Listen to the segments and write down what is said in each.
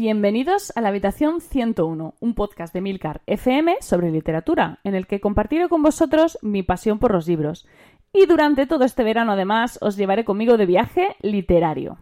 Bienvenidos a la habitación 101, un podcast de Milcar FM sobre literatura, en el que compartiré con vosotros mi pasión por los libros. Y durante todo este verano, además, os llevaré conmigo de viaje literario.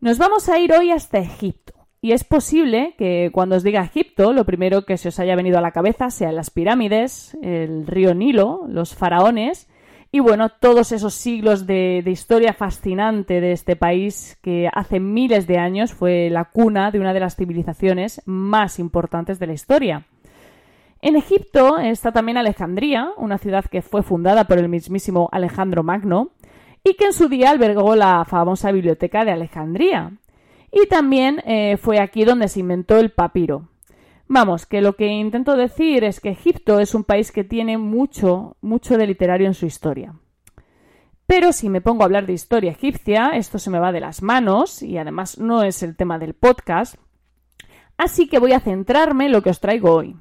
Nos vamos a ir hoy hasta Egipto. Y es posible que cuando os diga Egipto, lo primero que se os haya venido a la cabeza sean las pirámides, el río Nilo, los faraones y bueno, todos esos siglos de, historia fascinante de este país que hace miles de años fue la cuna de una de las civilizaciones más importantes de la historia. En Egipto está también Alejandría, una ciudad que fue fundada por el mismísimo Alejandro Magno y que en su día albergó la famosa biblioteca de Alejandría. Y también eh, fue aquí donde se inventó el papiro. Vamos, que lo que intento decir es que Egipto es un país que tiene mucho, mucho de literario en su historia. Pero si me pongo a hablar de historia egipcia, esto se me va de las manos y además no es el tema del podcast. Así que voy a centrarme en lo que os traigo hoy.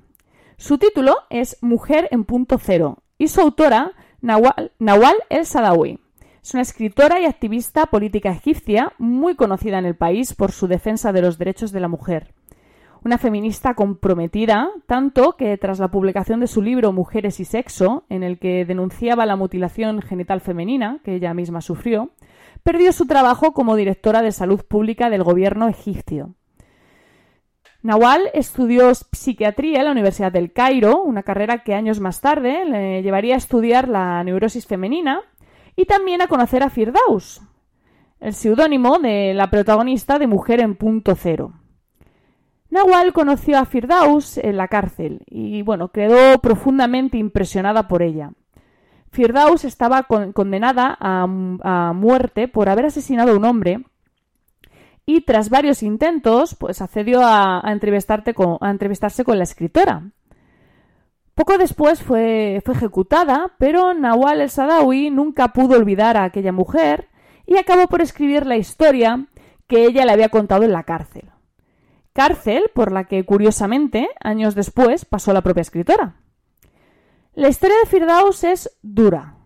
Su título es Mujer en punto cero y su autora Nawal, el Sadawi. Es una escritora y activista política egipcia muy conocida en el país por su defensa de los derechos de la mujer. Una feminista comprometida, tanto que tras la publicación de su libro Mujeres y Sexo, en el que denunciaba la mutilación genital femenina que ella misma sufrió, perdió su trabajo como directora de salud pública del gobierno egipcio. Nawal estudió psiquiatría en la Universidad del Cairo, una carrera que años más tarde le llevaría a estudiar la neurosis femenina y también a conocer a Firdaus, el seudónimo de la protagonista de Mujer en Punto Cero. Nawal conoció a Firdaus en la cárcel y, bueno, quedó profundamente impresionada por ella. Firdaus estaba condenada a, muerte por haber asesinado a un hombre y tras varios intentos, pues accedió a, entrevistarse con la escritora. Poco después fue, fue ejecutada, pero Nawal el Sadawi nunca pudo olvidar a aquella mujer y acabó por escribir la historia que ella le había contado en la cárcel. Cárcel por la que, curiosamente, años después pasó la propia escritora. La historia de Firdaus es dura.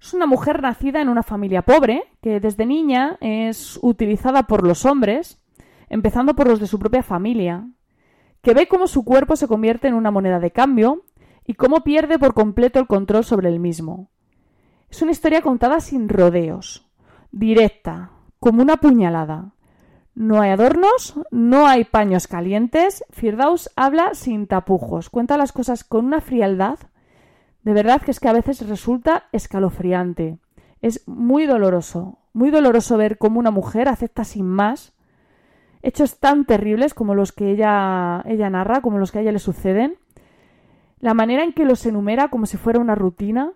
Es una mujer nacida en una familia pobre que desde niña es utilizada por los hombres, empezando por los de su propia familia, que ve cómo su cuerpo se convierte en una moneda de cambio y cómo pierde por completo el control sobre el mismo. Es una historia contada sin rodeos, directa, como una puñalada. No hay adornos, no hay paños calientes. Firdaus habla sin tapujos, cuenta las cosas con una frialdad. De verdad que es que a veces resulta escalofriante. Es muy doloroso, muy doloroso ver cómo una mujer acepta sin más hechos tan terribles como los que ella, ella narra, como los que a ella le suceden, la manera en que los enumera como si fuera una rutina,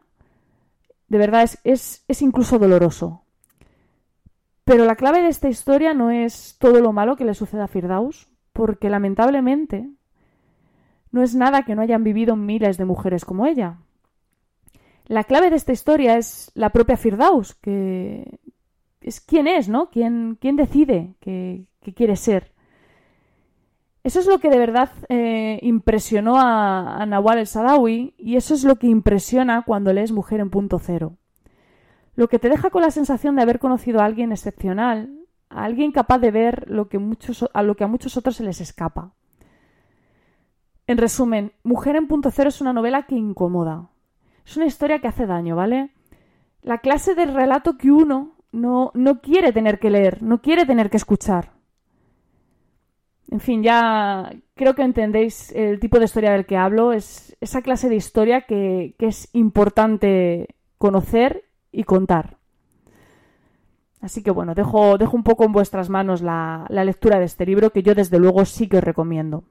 de verdad es, es, incluso doloroso. Pero la clave de esta historia no es todo lo malo que le sucede a Firdaus, porque lamentablemente no es nada que no hayan vivido miles de mujeres como ella. La clave de esta historia es la propia Firdaus, que es quién es, ¿no? ¿Quién, quién decide que, que quiere ser? Eso es lo que de verdad eh, impresionó a, Nawal el Sadawi y eso es lo que impresiona cuando lees Mujer en punto cero. Lo que te deja con la sensación de haber conocido a alguien excepcional, a alguien capaz de ver lo que a lo que a muchos otros se les escapa. En resumen, Mujer en punto cero es una novela que incomoda. Es una historia que hace daño, ¿vale? La clase de relato que uno no, no quiere tener que leer, no quiere tener que escuchar. En fin, ya creo que entendéis el tipo de historia del que hablo. Es esa clase de historia que, es importante conocer y contar. Así que bueno, dejo, dejo un poco en vuestras manos la, la, lectura de este libro que yo desde luego sí que os recomiendo.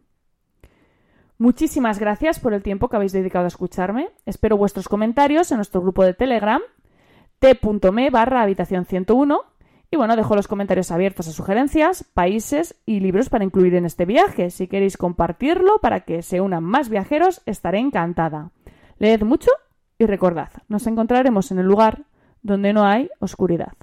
Muchísimas gracias por el tiempo que habéis dedicado a escucharme. Espero vuestros comentarios en nuestro grupo de Telegram t.me barra habitación 101 y bueno, dejo los comentarios abiertos a sugerencias, países y libros para incluir en este viaje. Si queréis compartirlo para que se unan más viajeros, estaré encantada. Leed mucho y recordad, nos encontraremos en el lugar donde no hay oscuridad.